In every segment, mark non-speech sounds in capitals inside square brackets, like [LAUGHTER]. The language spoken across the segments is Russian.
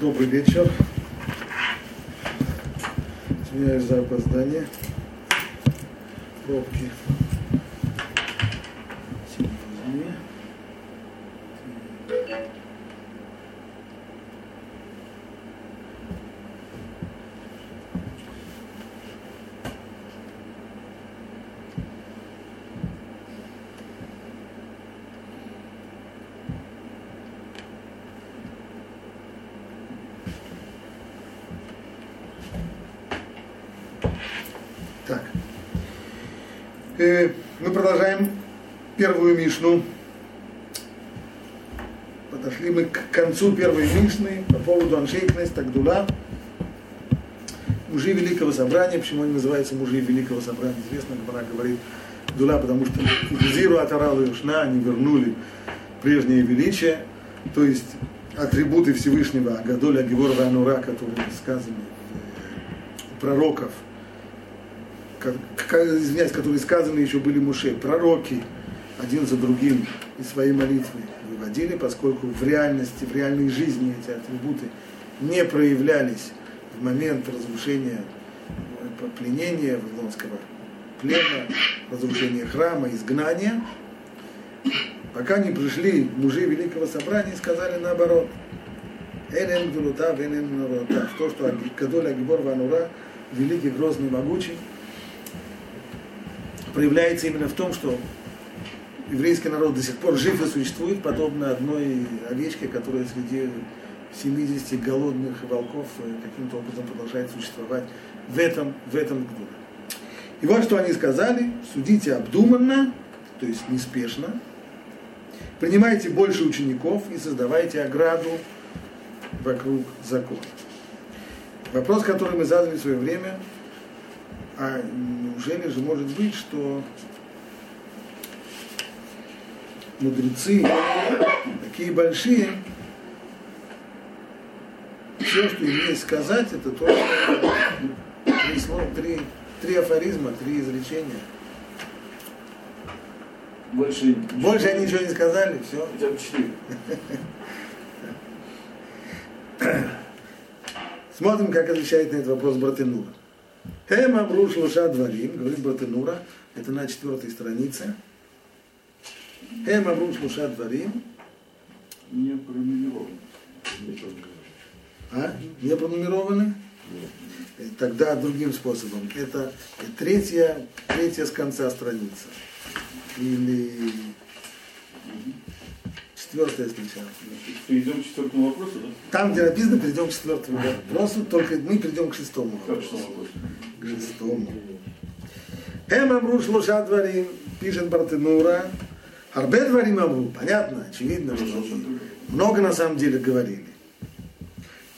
Добрый вечер. Извиняюсь за опоздание. Пробки. Извини. Так. Э, мы продолжаем первую Мишну. Подошли мы к концу первой Мишны по поводу Аншейкнес, Тагдула. Мужи Великого Собрания. Почему они называются мужи Великого Собрания? Известно, Гмара говорит Дула, потому что Зиру Атаралу и Ушна они вернули прежнее величие, то есть атрибуты Всевышнего, Агадоля Геворова Анура, которые сказаны в пророков – извиняюсь, которые сказаны еще были Муше, пророки один за другим из своей молитвы выводили, поскольку в реальности, в реальной жизни эти атрибуты не проявлялись в момент разрушения, э, пленения Вавилонского плена, разрушения храма, изгнания, пока не пришли мужи Великого Собрания и сказали наоборот. Элен Гдулута, Элен Нарута. То, что Кадоль Агибор Ванура, великий, грозный, могучий, проявляется именно в том, что еврейский народ до сих пор жив и существует, подобно одной овечке, которая среди 70 голодных волков э, каким-то образом продолжает существовать в этом, в этом году. И вот что они сказали, судите обдуманно, то есть неспешно, принимайте больше учеников и создавайте ограду вокруг закона. Вопрос, который мы задали в свое время, а неужели же может быть, что мудрецы такие большие, все, что им есть сказать, это только три слова, три, три афоризма, три изречения. Больше, Больше они ничего не сказали, все. Хотя бы четыре. Смотрим, как отвечает на этот вопрос Братенура. Хем Амру Шлуша Дварим, говорит Братенура, это на четвертой странице. Хем Амру Шлуша Дварим, Не пронумерован. а, не пронумерованы? Тогда другим способом. Это третья, третья с конца страницы. Или четвертая сначала. Перейдем к четвертому вопросу, да? Там, где написано, перейдем к четвертому вопросу, только мы перейдем к шестому вопросу. к шестому. Эм амру шлуша дварим, пишет Бартенура. Арбе дварим амру, понятно, очевидно, что много на самом деле говорили.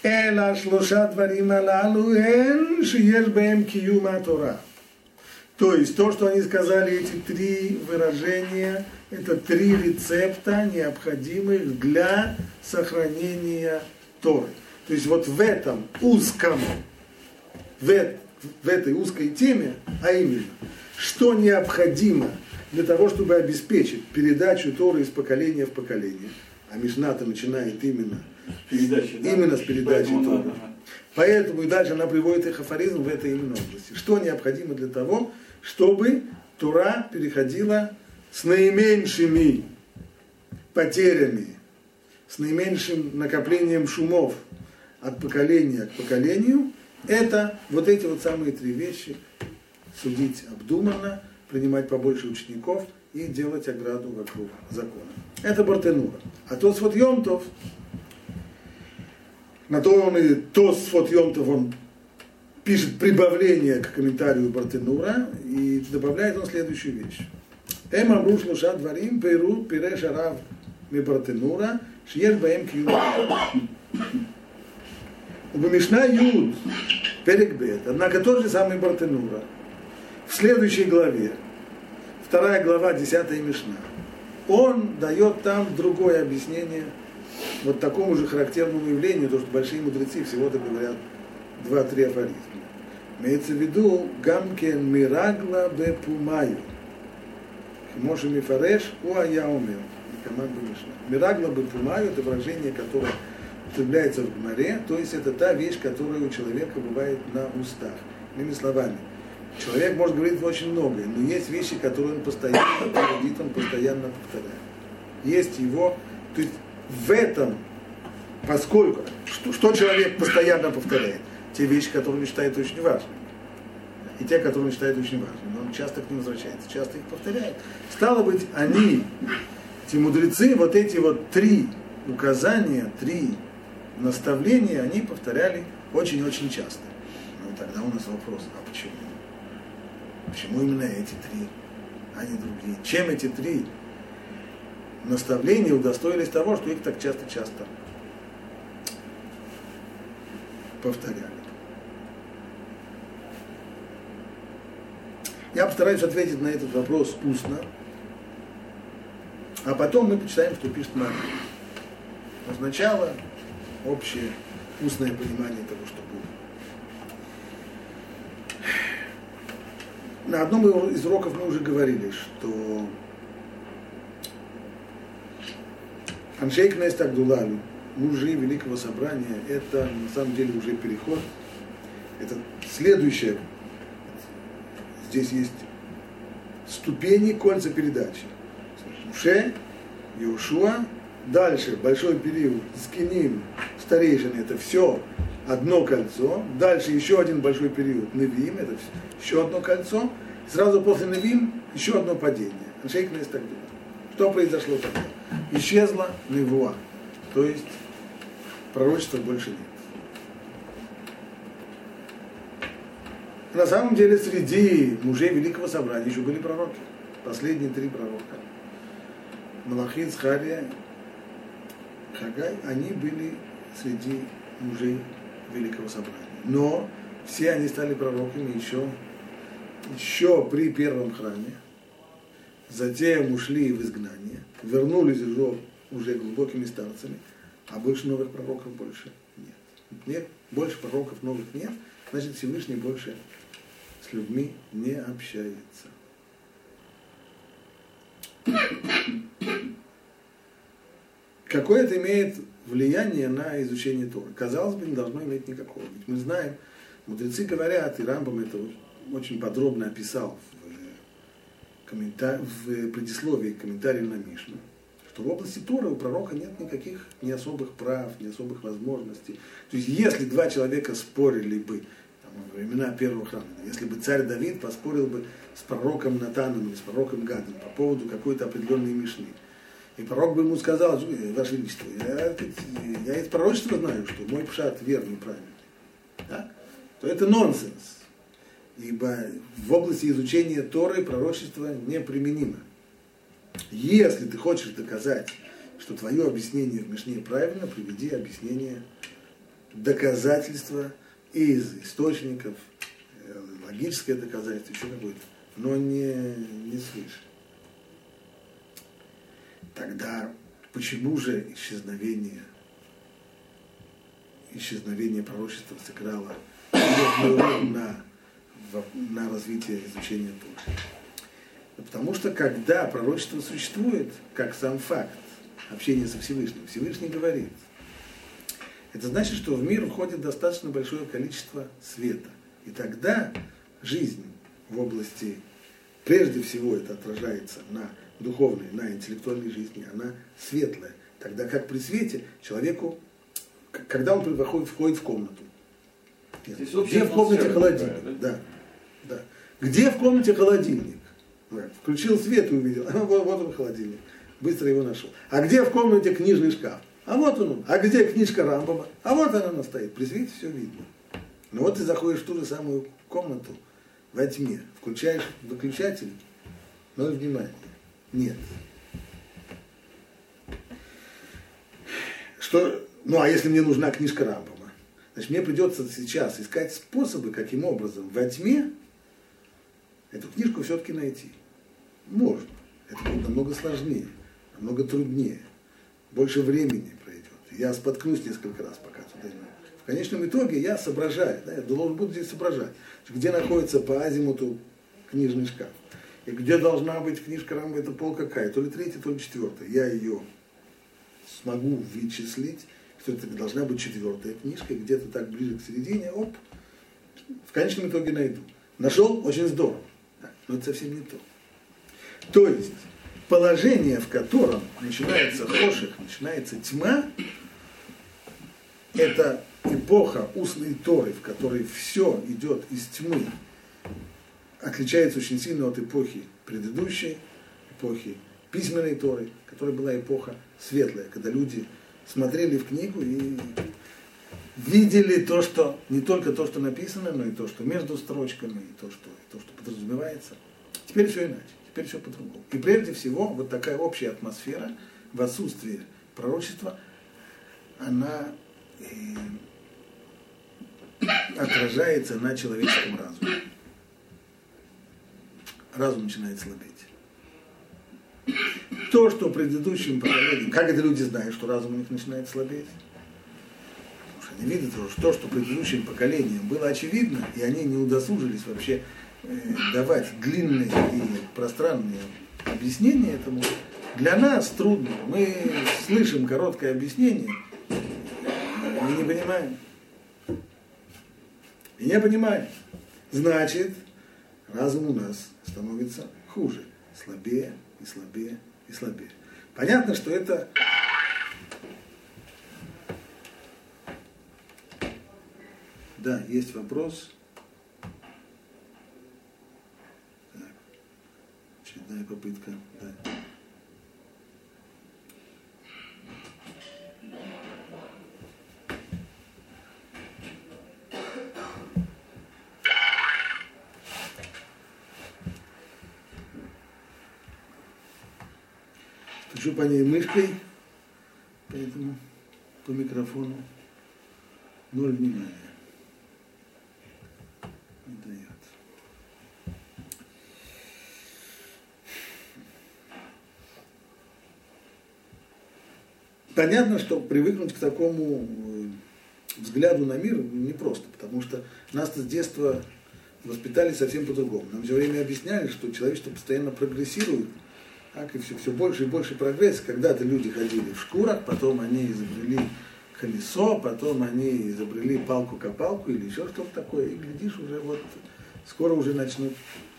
Эла шлуша дварим алалу эн шиеш бэм киюма Тора. То есть то, что они сказали, эти три выражения, это три рецепта, необходимых для сохранения Торы. То есть вот в этом узком, в, в этой узкой теме, а именно, что необходимо для того, чтобы обеспечить передачу Торы из поколения в поколение, а Мишната начинает именно, Передача, да? именно с передачи Поэтому Торы. надо. Поэтому и дальше она приводит их афоризм в этой именно области. Что необходимо для того, чтобы Тура переходила с наименьшими потерями, с наименьшим накоплением шумов от поколения к поколению, это вот эти вот самые три вещи. Судить обдуманно, принимать побольше учеников и делать ограду вокруг закона. Это Бартенура. А тот вот Йомтов, на то он и Тосфот Йомтов, он пишет прибавление к комментарию Бартенура и добавляет он следующую вещь. Эм амру шлуша дварим пейру пиреш арав ми Бартенура шиеш баем киюм. Убамишна Юд, Перек однако тот же самый Бартенура, в следующей главе, вторая глава, десятая Мишна, он дает там другое объяснение вот такому же характерному явлению, то, что большие мудрецы всего-то говорят два-три афоризма. Имеется в виду гамкен мирагла бе пумаю. Моше мифареш у ая умел. Мирагла бе пумаю, это выражение, которое употребляется в море, то есть это та вещь, которая у человека бывает на устах. Иными словами, человек может говорить очень многое, но есть вещи, которые он постоянно говорит, он постоянно повторяет. Есть его, то есть в этом, поскольку, что, что человек постоянно повторяет? Те вещи, которые он считает очень важными. И те, которые он считает очень важными. Но он часто к ним возвращается, часто их повторяет. Стало быть, они, эти мудрецы, вот эти вот три указания, три наставления, они повторяли очень-очень часто. Ну, тогда у нас вопрос, а почему? Почему именно эти три, а не другие? Чем эти три наставления удостоились того, что их так часто-часто повторяли? Я постараюсь ответить на этот вопрос устно, а потом мы почитаем, что пишет. Но сначала общее устное понимание того, что было. На одном из уроков мы уже говорили, что Аншей Кнест Агдулалю, мужи Великого Собрания, это на самом деле уже переход. Это следующее. Здесь есть ступени кольца передачи. Муше, Иошуа, дальше большой период, Скиним, старейшины, это все одно кольцо, дальше еще один большой период, Невим, это еще одно кольцо, сразу после Невим еще одно падение. Шейк так Что произошло тогда? Исчезла Невуа, то есть пророчества больше нет. На самом деле среди мужей Великого Собрания еще были пророки. Последние три пророка. Малахин, Схария, Хагай, они были среди мужей Великого Собрания. Но все они стали пророками еще, еще при первом храме. Затем ушли в изгнание, вернулись уже, уже глубокими старцами, а больше новых пророков больше нет. Нет, больше пророков новых нет, значит Всевышний больше с людьми не общается. Какое это имеет влияние на изучение Торы? Казалось бы, не должно иметь никакого. Ведь мы знаем, мудрецы говорят, и Рамбам это очень подробно описал в, комментар... в предисловии к комментарию на Мишну, что в области Торы у пророка нет никаких не особых прав, не особых возможностей. То есть, если два человека спорили бы там, во времена первого храма, если бы царь Давид поспорил бы с пророком Натаном или с пророком Гадом по поводу какой-то определенной Мишны, и пророк бы ему сказал, Ваше Величество, я, я из пророчества знаю, что мой пшат верный, правильный. Да? То это нонсенс. Ибо в области изучения Торы пророчество неприменимо. Если ты хочешь доказать, что твое объяснение в Мишне правильно, приведи объяснение доказательства из источников, э, логическое доказательство, еще какое-то, но не, не свыше. Тогда почему же исчезновение, исчезновение пророчества сыграло на, на развитие изучения Торы? Потому что когда пророчество существует, как сам факт общения со Всевышним, Всевышний говорит, это значит, что в мир входит достаточно большое количество света. И тогда жизнь в области, прежде всего это отражается на духовной, на интеллектуальной жизни, она светлая. Тогда как при свете человеку, когда он входит, входит в комнату, где в комнате холодильник? Да? Да, да. Где в комнате холодильник? Включил свет и увидел, а [LAUGHS] вот, вот он холодильник. Быстро его нашел. А где в комнате книжный шкаф? А вот он. А где книжка Рамбома? А вот она, она стоит. При свете все видно. Но вот ты заходишь в ту же самую комнату во тьме, включаешь выключатель, но внимание. Нет. Что, ну а если мне нужна книжка Рамбома, значит мне придется сейчас искать способы, каким образом во тьме эту книжку все-таки найти. Можно. Это будет намного сложнее, намного труднее. Больше времени пройдет. Я споткнусь несколько раз, пока туда В конечном итоге я соображаю, да, я должен буду здесь соображать, где находится по азимуту книжный шкаф и где должна быть книжка Рамба, это пол какая, то ли третья, то ли четвертая. Я ее смогу вычислить, что это должна быть четвертая книжка, где-то так ближе к середине, оп, в конечном итоге найду. Нашел, очень здорово, но это совсем не то. То есть, положение, в котором начинается хоших, начинается тьма, это эпоха устной Торы, в которой все идет из тьмы, отличается очень сильно от эпохи предыдущей, эпохи письменной Торы, которая была эпоха светлая, когда люди смотрели в книгу и видели то, что не только то, что написано, но и то, что между строчками, и то, что, и то, что подразумевается. Теперь все иначе, теперь все по-другому. И прежде всего, вот такая общая атмосфера в отсутствии пророчества, она э, отражается на человеческом разуме. Разум начинает слабеть. То, что предыдущим поколениям, как это люди знают, что разум у них начинает слабеть? Потому что они видят, что то, что предыдущим поколениям было очевидно, и они не удосужились вообще э, давать длинные и пространные объяснения этому, для нас трудно. Мы слышим короткое объяснение, мы не понимаем. И не понимаем. Значит, разум у нас становится хуже, слабее и слабее и слабее. Понятно, что это Да, есть вопрос. Так. Очередная попытка. Да. По ней мышкой, поэтому по микрофону ноль внимания. Не дает. Понятно, что привыкнуть к такому э, взгляду на мир непросто, потому что нас с детства воспитали совсем по-другому. Нам все время объясняли, что человечество постоянно прогрессирует, так и все, все больше и больше прогресс. Когда-то люди ходили в шкурах, потом они изобрели колесо, потом они изобрели палку-копалку или еще что-то такое, и глядишь, уже вот скоро уже начнут.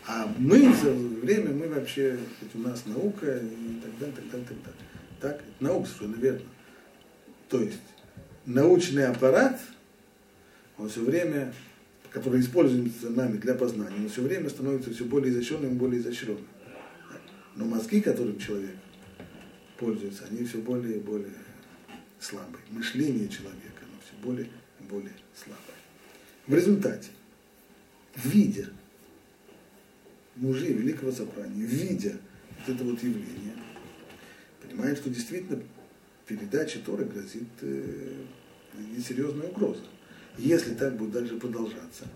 А мы за время, мы вообще, у нас наука и так далее, так далее, так далее. Так, наука совершенно верно. То есть научный аппарат, он все время, который используется нами для познания, он все время становится все более изощренным более изощренным. Но мозги, которым человек пользуется, они все более и более слабые. Мышление человека, оно все более и более слабое. В результате, видя мужей великого собрания, видя вот это вот явление, понимает, что действительно передача Торы грозит э, несерьезная угроза. Если так будет дальше продолжаться,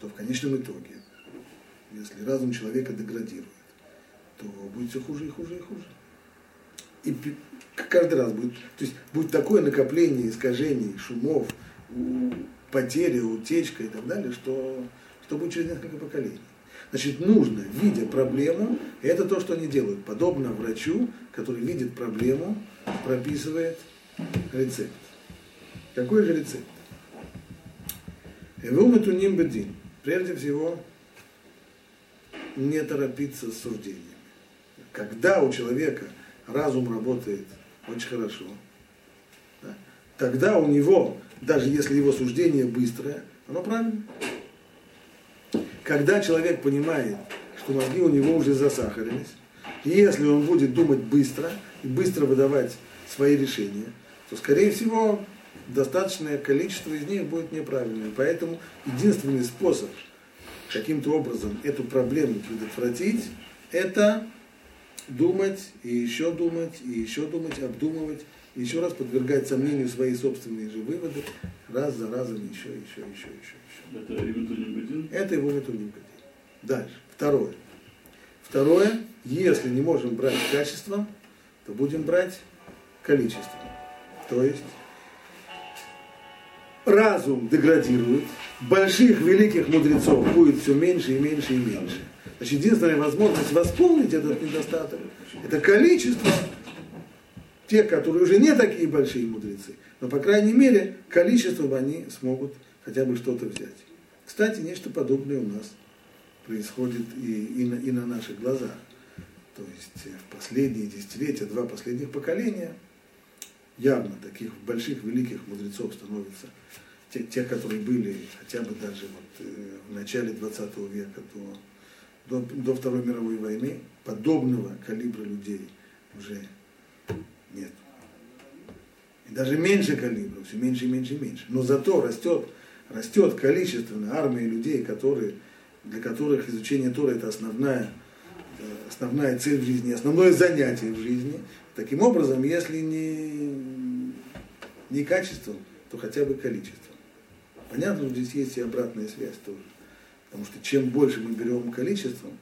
то в конечном итоге, если разум человека деградирует, то будет все хуже и хуже и хуже. И каждый раз будет, то есть будет такое накопление искажений, шумов, потери, утечка и так далее, что, что будет через несколько поколений. Значит, нужно, видя проблему, это то, что они делают, подобно врачу, который видит проблему, прописывает рецепт. Какой же рецепт? Эвумату нимбедин. Прежде всего, не торопиться с суждением когда у человека разум работает очень хорошо, да, тогда у него, даже если его суждение быстрое, оно правильно. Когда человек понимает, что мозги у него уже засахарились, и если он будет думать быстро и быстро выдавать свои решения, то, скорее всего, достаточное количество из них будет неправильным. Поэтому единственный способ каким-то образом эту проблему предотвратить, это думать, и еще думать, и еще думать, обдумывать, и еще раз подвергать сомнению свои собственные же выводы, раз за разом, еще, еще, еще, еще, еще. Это Ивутуним Это его Ивутуним Дальше. Второе. Второе, если не можем брать качеством, то будем брать количеством. То есть разум деградирует, больших великих мудрецов будет все меньше и меньше и меньше. Значит, единственная возможность восполнить этот недостаток – это количество. те, которые уже не такие большие мудрецы, но, по крайней мере, количеством они смогут хотя бы что-то взять. Кстати, нечто подобное у нас происходит и, и, на, и на наших глазах. То есть э, в последние десятилетия, два последних поколения, явно таких больших, великих мудрецов становится те, те которые были хотя бы даже вот, э, в начале 20 века до, до, до Второй мировой войны, подобного калибра людей уже нет. И даже меньше калибра, все меньше и меньше и меньше. Но зато растет, растет количественно армия людей, которые, для которых изучение Тора это основная, э, основная цель в жизни, основное занятие в жизни. Таким образом, если не, не качеством, то хотя бы количеством. Понятно, что здесь есть и обратная связь тоже. Потому что чем больше мы берем количеством,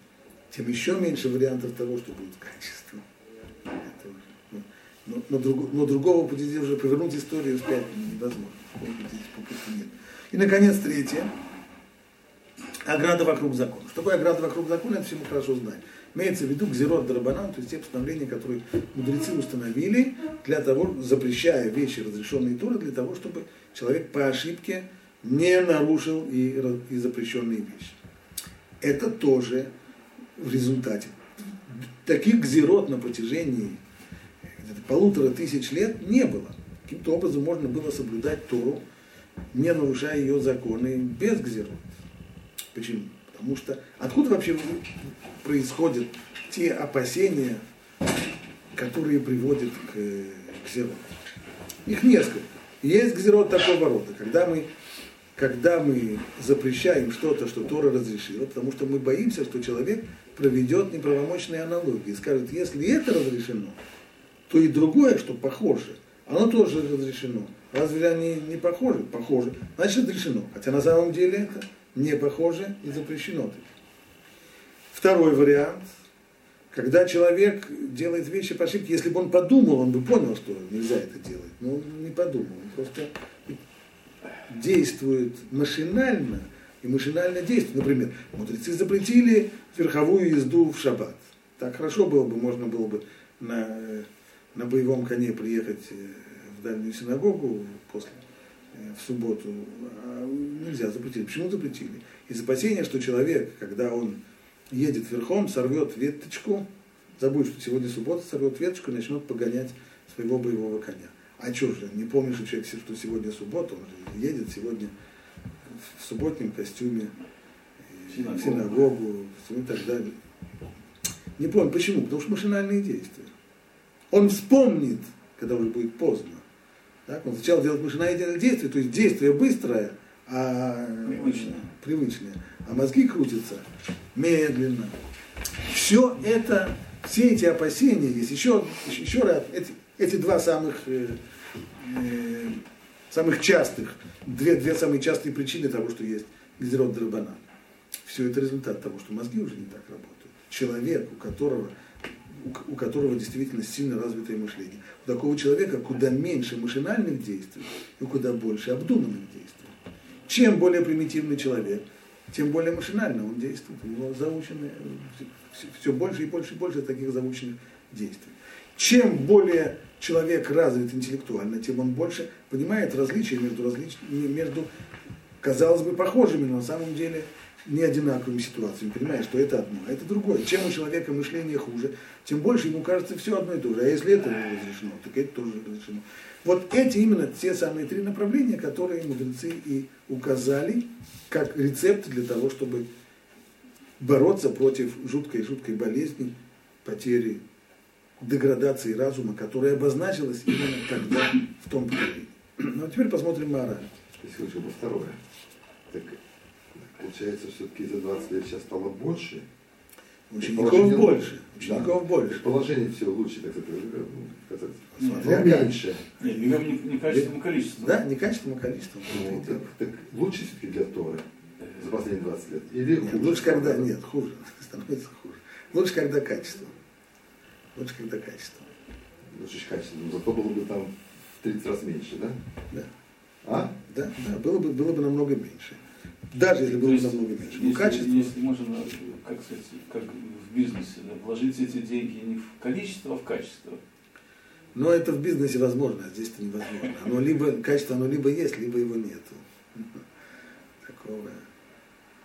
тем еще меньше вариантов того, что будет качеством. Это ну, но, но, друг, но другого пути уже повернуть историю вспять невозможно. нет. И, наконец, третье. Ограда вокруг закона. Что такое ограда вокруг закона, это все мы хорошо знаем. Имеется в виду гзерот драбанан, то есть те постановления, которые мудрецы установили, для того, запрещая вещи, разрешенные Торы, для того, чтобы человек по ошибке не нарушил и, и запрещенные вещи. Это тоже в результате. Таких гзирот на протяжении полутора тысяч лет не было. Каким-то образом можно было соблюдать Тору, не нарушая ее законы, без гзирот. Почему? Потому что откуда вообще происходят те опасения, которые приводят к, к зеру? Их несколько. Есть гзирот такого рода, когда мы когда мы запрещаем что-то, что Тора разрешила, потому что мы боимся, что человек проведет неправомочные аналогии скажет, если это разрешено, то и другое, что похоже, оно тоже разрешено. Разве они не похожи? Похожи. Значит, разрешено. Хотя на самом деле это не похоже и запрещено. Второй вариант, когда человек делает вещи по ошибке, если бы он подумал, он бы понял, что нельзя это делать. Но он не подумал, он просто действует машинально и машинально действует. Например, мудрецы запретили верховую езду в шаббат. Так хорошо было бы, можно было бы на, на боевом коне приехать э, в дальнюю синагогу после, э, в субботу. А нельзя, запретили. Почему запретили? Из опасения, что человек, когда он едет верхом, сорвет веточку, забудет, что сегодня суббота, сорвет веточку и начнет погонять своего боевого коня. А что же, не помнишь, что человек, что сегодня суббота, он же едет сегодня в субботнем костюме в синагогу и так далее. Не помню, почему? Потому что машинальные действия. Он вспомнит, когда уже будет поздно. Так? Он сначала делает машинальные действия, то есть действие быстрое, а привычное. привычное. А мозги крутятся медленно. Все это, все эти опасения есть. Еще, еще раз, эти, эти два самых, э, э, самых частых, две, две самые частые причины того, что есть гизерот драбана. Все это результат того, что мозги уже не так работают. Человек, у которого, у, у которого действительно сильно развитое мышление. У такого человека куда меньше машинальных действий и куда больше обдуманных действий. Чем более примитивный человек, тем более машинально он действует. У него заучены все, все больше и больше и больше таких заученных действий. Чем более человек развит интеллектуально, тем он больше понимает различия между, различ... между казалось бы, похожими, но на самом деле не одинаковыми ситуациями. Понимаешь, что это одно, а это другое. Чем у человека мышление хуже, тем больше ему кажется все одно и то же. А если это разрешено, так это тоже разрешено. Вот эти именно те самые три направления, которые мудрецы и указали как рецепт для того, чтобы бороться против жуткой-жуткой болезни, потери деградации разума, которая обозначилась именно тогда, в том поколении. Ну, а теперь посмотрим мораль. Если уже бы второе. Так получается, все-таки за 20 лет сейчас стало больше. Учеников больше. Учеников да. больше. Положение все лучше, так сказать. Смотря меньше. Нет, не, не качеством, а количеством. Да, не качеством, а количеством. Ну, так, так лучше все-таки для Торы за последние 20 лет? Или нет, лучше, когда, нет, хуже, [LAUGHS] становится хуже. Лучше, когда качество. Лучше, когда качество. Лучше качество. Но зато было бы там в 30 раз меньше, да? Да. А? Да, да, было бы, было бы намного меньше. Даже если было бы намного меньше. Но если, качество... Если можно, как сказать, как в бизнесе, да, вложить эти деньги не в количество, а в качество. Но это в бизнесе возможно, а здесь это невозможно. Оно либо, качество оно либо есть, либо его нет. Такого.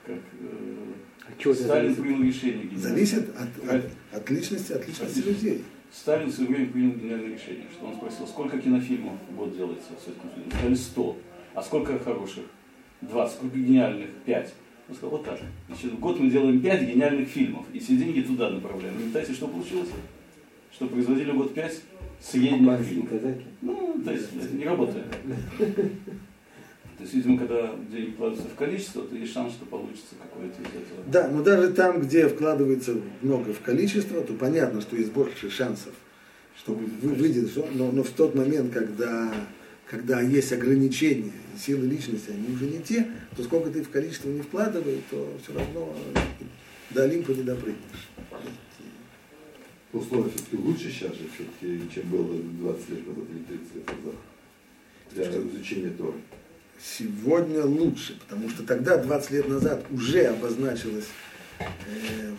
Как э, чего это Сталин зависит? принял решение. гениальное. Зависит от, от, от личности, от личности людей. Сталин в свое время принял гениальное решение, что он спросил, сколько кинофильмов в год делается в Советском Союзе? Сказали 100. А сколько хороших? 20. Сколько гениальных? 5. Он сказал, вот так. Значит, в год мы делаем 5 гениальных фильмов, и все деньги туда направляем. И знаете, что получилось? Что производили в год 5 средних Албанские фильмов. казаки. Ну, то есть не работает. [LAUGHS] То есть, видимо, когда деньги вкладываются в количество, то есть шанс, что получится какое-то из этого. Да, но даже там, где вкладывается много в количество, то понятно, что есть больше шансов, что вы- выйдет, но, но в тот момент, когда, когда есть ограничения, силы личности, они уже не те, то сколько ты в количество не вкладывай, то все равно до Олимпа не допрыгнешь. Но условия все-таки лучше сейчас же, все-таки, чем было 20 лет назад или 30 лет назад. Для изучения Торы. Сегодня лучше, потому что тогда, 20 лет назад, уже обозначилось э,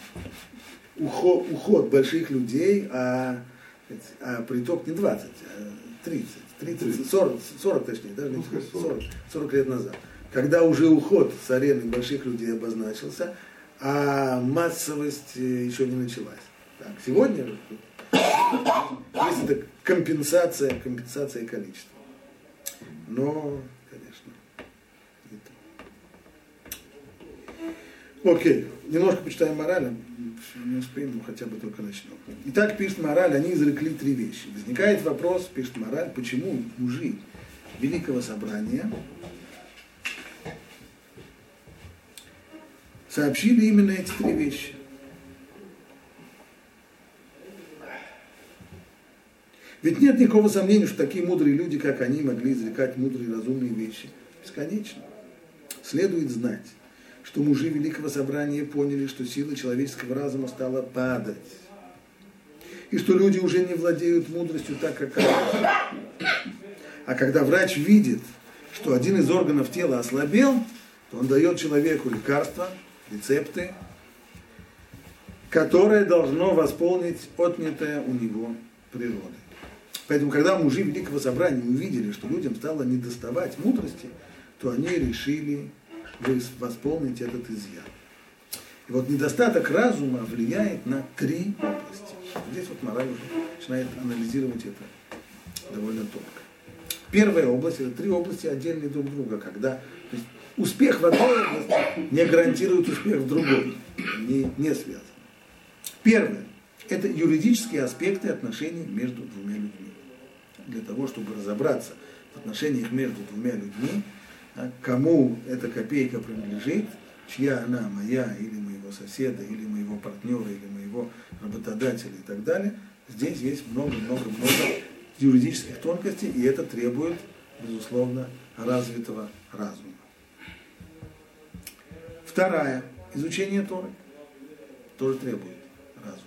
уход, уход больших людей, а, а приток не 20, а 30, 30, 40, 40 точнее, даже не Ну, пускай 40. 40, 40 лет назад. Когда уже уход с арены больших людей обозначился, а массовость э, еще не началась. Так, сегодня есть это компенсация, компенсация количества. Но, конечно, не то. Окей, немножко почитаем мораль, не успеем, но хотя бы только начнем. Итак, пишет мораль, они изрекли три вещи. Возникает вопрос, пишет мораль, почему мужи Великого Собрания сообщили именно эти три вещи. Ведь нет никакого сомнения, что такие мудрые люди, как они, могли извлекать мудрые разумные вещи. Бесконечно. Следует знать, что мужи Великого Собрания поняли, что сила человеческого разума стала падать. И что люди уже не владеют мудростью так, как раньше. А когда врач видит, что один из органов тела ослабел, то он дает человеку лекарства, рецепты, которое должно восполнить отнятое у него природой. Поэтому, когда мужи Великого Собрания увидели, что людям стало недоставать мудрости, то они решили выс- восполнить этот изъян. И вот недостаток разума влияет на три области. Здесь вот мораль уже начинает анализировать это довольно тонко. Первая область, это три области отдельные друг друга, когда то есть, успех в одной области не гарантирует успех в другой, не, не связано. Первое – это юридические аспекты отношений между двумя людьми. Для того, чтобы разобраться в отношениях между двумя людьми, кому эта копейка принадлежит, чья она, моя или моего соседа, или моего партнера, или моего работодателя и так далее, здесь есть много-много-много юридических тонкостей, и это требует, безусловно, развитого разума. Вторая, изучение Торы тоже требует разума.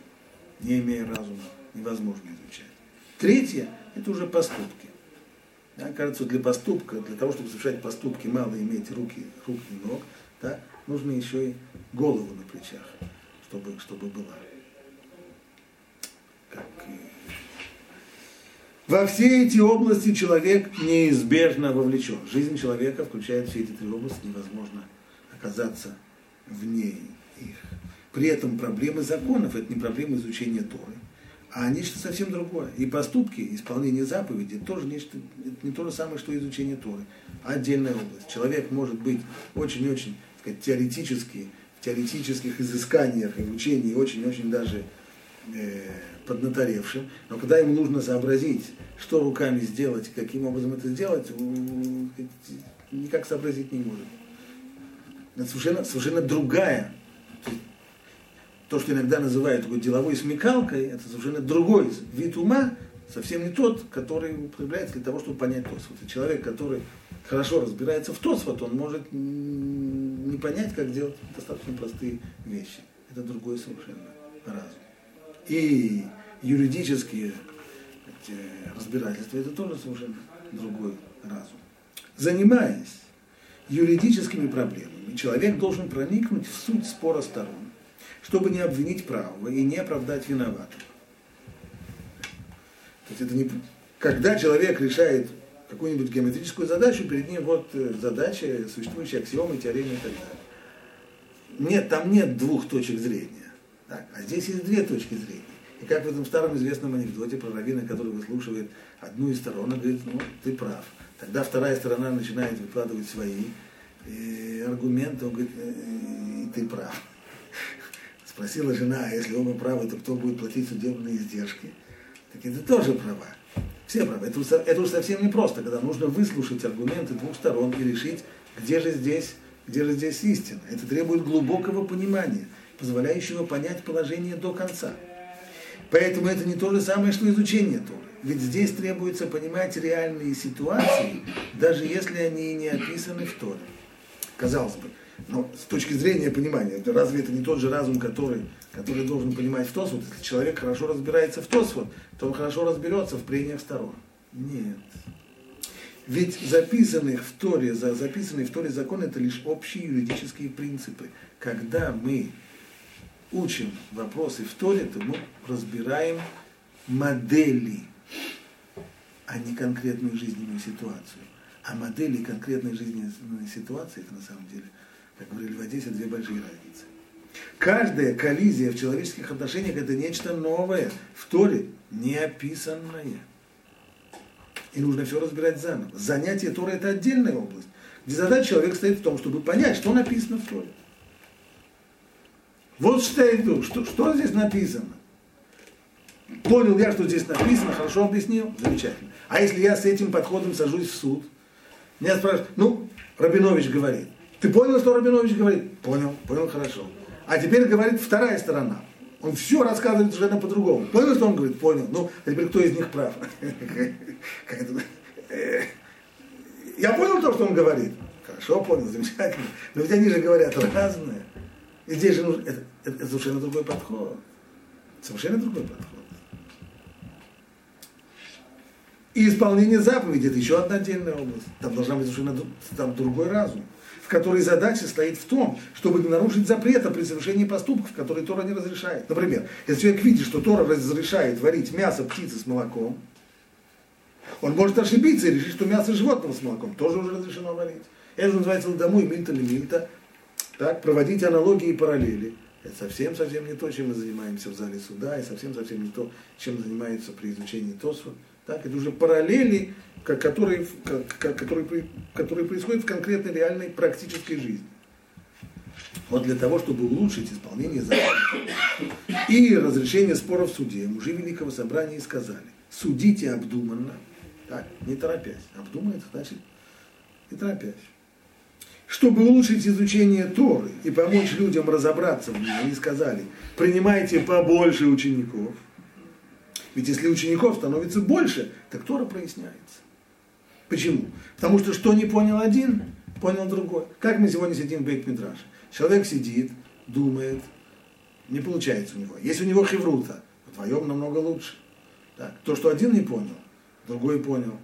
Не имея разума, невозможно изучать. Третье, это уже поступки. Да, кажется, для поступка, для того, чтобы совершать поступки, мало иметь руки, рук и ног, да, нужно еще и голову на плечах, чтобы, чтобы была. Как Во все эти области человек неизбежно вовлечен. Жизнь человека включает все эти три области, невозможно оказаться вне их. При этом проблемы законов – это не проблемы изучения Торы, а нечто совсем другое. И поступки, исполнение заповедей – тоже нечто, это не то же самое, что изучение Торы, отдельная область. Человек может быть очень-очень сказать, теоретически, в теоретических изысканиях и учении очень-очень даже э, поднаторевшим, но когда ему нужно сообразить, что руками сделать, каким образом это сделать, никак сообразить не может. Это совершенно, совершенно другая. То что иногда называют такой деловой смекалкой, это совершенно другой вид ума, совсем не тот, который употребляется для того, чтобы понять Тосфот. И человек, который хорошо разбирается в Тосфот, он может не понять, как делать достаточно простые вещи. Это другой совершенно разум. И юридические разбирательства, это тоже совершенно другой разум. Занимаясь юридическими проблемами, человек должен проникнуть в суть спора сторон, чтобы не обвинить правого и не оправдать виноватого. То есть это не, когда человек решает какую-нибудь геометрическую задачу, перед ним вот э, задача, существующие аксиомы, теоремы и так далее. Нет, там нет двух точек зрения. Так, а здесь есть две точки зрения. И как в этом старом известном анекдоте про раввина, который выслушивает одну из сторон, он говорит, ну, ты прав. Тогда вторая сторона начинает выкладывать свои э, аргументы, он говорит, э ты прав. Спросила жена, а если оба правы, то кто будет платить судебные издержки? Так это тоже права. Все правы. Это, это уж совсем не просто, когда нужно выслушать аргументы двух сторон и решить, где же здесь, где же здесь истина. Это требует глубокого понимания, позволяющего понять положение до конца. Поэтому это не то же самое, что изучение Торы. Ведь здесь требуется понимать реальные ситуации, даже если они не описаны в Торе. Казалось бы. Но с точки зрения понимания, разве это не тот же разум, который, который должен понимать в Тосфот? Если человек хорошо разбирается в Тосфот, то он хорошо разберется в прениях сторон. Нет. Ведь записанные в Торе, записанные в Торе законы это лишь общие юридические принципы. Когда мы учим вопросы в Торе, то мы разбираем модели, а не конкретную жизненную ситуацию. А модели конкретной жизненной ситуации, это на самом деле, как говорили в Одессе, две большие разницы. Каждая коллизия в человеческих отношениях это нечто новое, в Торе неописанное. И нужно все разбирать заново. Занятие Тора это отдельная область, где задача человека стоит в том, чтобы понять, что написано в Торе. Вот что я иду, что, что здесь написано. Понял я, что здесь написано, хорошо объяснил, замечательно. А если я с этим подходом сажусь в суд, меня спрашивают, ну, Рабинович говорит, ты понял, что Рабинович говорит? Понял, понял хорошо. А теперь говорит вторая сторона. Он все рассказывает совершенно по-другому. Понял, что он говорит? Понял. Ну, а теперь кто из них прав? [LAUGHS] Я понял то, что он говорит. Хорошо понял, замечательно. Но ведь они же говорят разное. И здесь же нужно, это, совершенно другой подход. Совершенно другой подход. И исполнение заповеди – это еще одна отдельная область. Там должна быть совершенно там другой разум, в которой задача стоит в том, чтобы не нарушить запрета при совершении поступков, которые Тора не разрешает. Например, если человек видит, что Тора разрешает варить мясо птицы с молоком, он может ошибиться и решить, что мясо животного с молоком тоже уже разрешено варить. Это называется ладомой мильта или мильта, так, проводить аналогии и параллели. Это совсем-совсем не то, чем мы занимаемся в зале суда, и совсем-совсем не то, чем занимается при изучении Тосфа. Так, это уже параллели, которые, которые, которые происходят в конкретной реальной практической жизни. Вот для того, чтобы улучшить исполнение закона и разрешение споров в суде, мужи Великого Собрания сказали, судите обдуманно, так, не торопясь. Обдуманно, значит не торопясь. Чтобы улучшить изучение Торы и помочь людям разобраться в ней, они сказали, принимайте побольше учеников. Ведь если учеников становится больше, так Тора проясняется. Почему? Потому что что не понял один, понял другой. Как мы сегодня сидим в бейт -Мидраше? Человек сидит, думает, не получается у него. Есть у него хеврута, вдвоем намного лучше. Так, то, что один не понял, другой понял.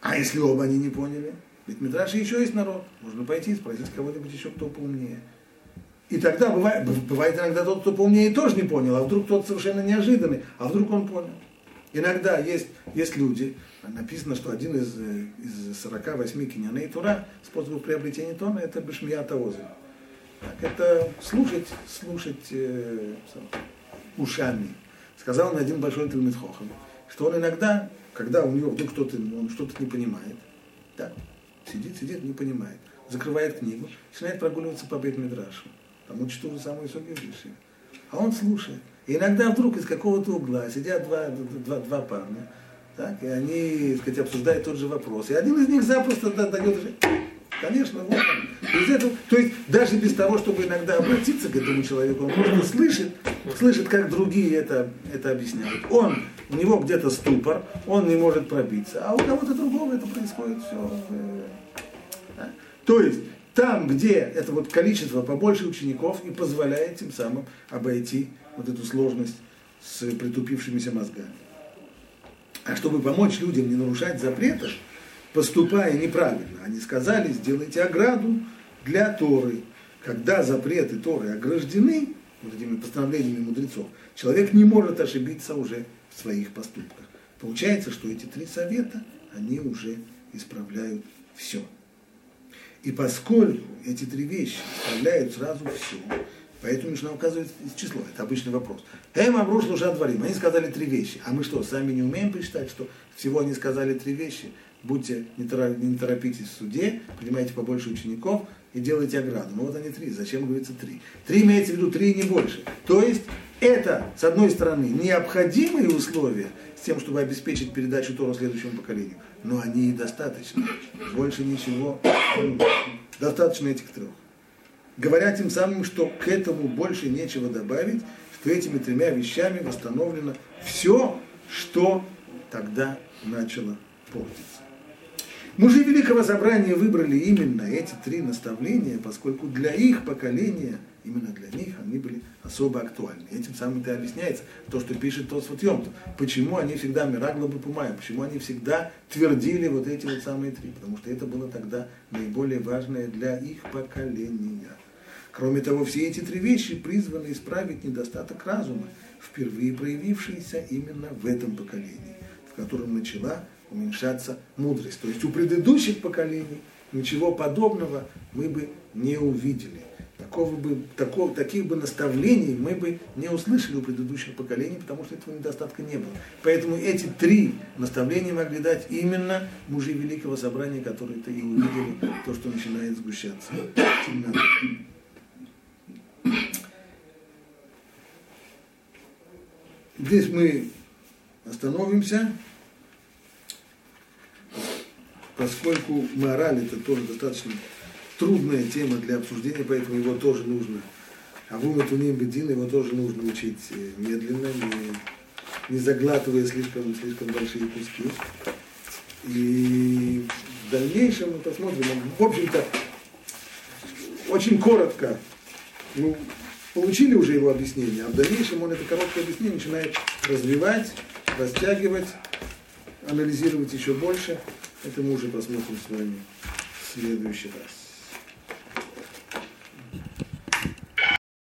А если оба они не поняли, ведь в Мидраше еще есть народ. Можно пойти и спросить кого-нибудь еще, кто поумнее. И тогда бывает, бывает иногда тот, кто поумнее, тоже не понял, а вдруг тот совершенно неожиданный, а вдруг он понял. Иногда есть, есть люди, написано, что один из, из 48 киняней Тура, способов приобретения тона, это Бешмията Озы. Так, это слушать, слушать э, ушами. Сказал он один большой Талмитхохам, что он иногда, когда у него вдруг кто-то, он что-то не понимает, так, Сидит, сидит, не понимает. Закрывает книгу, начинает прогуливаться по бет Мидрашу. Там учит ту же самую Исоги Виши. А он слушает. И иногда вдруг из какого-то угла сидят два, два, два парня, так, и они, так сказать, обсуждают тот же вопрос. И один из них запросто дает Конечно, вот он. Из этого, то есть даже без того, чтобы иногда обратиться к этому человеку, он просто слышит, слышит, как другие это, это объясняют. Он, у него где-то ступор, он не может пробиться, а у кого-то другого это происходит все. Да? То есть там, где это вот количество побольше учеников и позволяет тем самым обойти вот эту сложность с притупившимися мозгами. А чтобы помочь людям не нарушать запреты, поступая неправильно. Они сказали, сделайте ограду для Торы. Когда запреты Торы ограждены, вот этими постановлениями мудрецов, человек не может ошибиться уже в своих поступках. Получается, что эти три совета, они уже исправляют все. И поскольку эти три вещи исправляют сразу все, поэтому Мишна указывает число. Это обычный вопрос. Эм Амру служа дворим. Они сказали три вещи. А мы что, сами не умеем посчитать, что всего они сказали три вещи? Будьте, не, торопитесь в суде, принимайте побольше учеников, и делайте ограду. Ну вот они три. Зачем говорится три? Три имеется в виду три и не больше. То есть это, с одной стороны, необходимые условия с тем, чтобы обеспечить передачу Тора следующему поколению, но они и достаточно. Больше ничего. Достаточно этих трех. Говоря тем самым, что к этому больше нечего добавить, что этими тремя вещами восстановлено все, что тогда начало портиться. Мужи Великого Собрания выбрали именно эти три наставления, поскольку для их поколения, именно для них, они были особо актуальны. Этим самым это объясняется то, что пишет тот вот Йомтов. Почему они всегда Мирагла Бапумая, почему они всегда твердили вот эти вот самые три, потому что это было тогда наиболее важное для их поколения. Кроме того, все эти три вещи призваны исправить недостаток разума, впервые проявившийся именно в этом поколении, в котором начала уменьшаться мудрость. То есть у предыдущих поколений ничего подобного мы бы не увидели. Такого бы, такого, таких бы наставлений мы бы не услышали у предыдущих поколений, потому что этого недостатка не было. Поэтому эти три наставления могли дать именно мужи Великого Собрания, которые-то и увидели то, что начинает сгущаться. Здесь мы остановимся поскольку мораль это тоже достаточно трудная тема для обсуждения, поэтому его тоже нужно. А в Уматуним Бедин его тоже нужно учить э, медленно, не, не заглатывая слишком, слишком большие куски. И в дальнейшем мы посмотрим. В общем-то, очень коротко мы получили уже его объяснение, а в дальнейшем он это короткое объяснение начинает развивать, растягивать, анализировать еще больше. Это мы уже посмотрим с вами в следующий раз.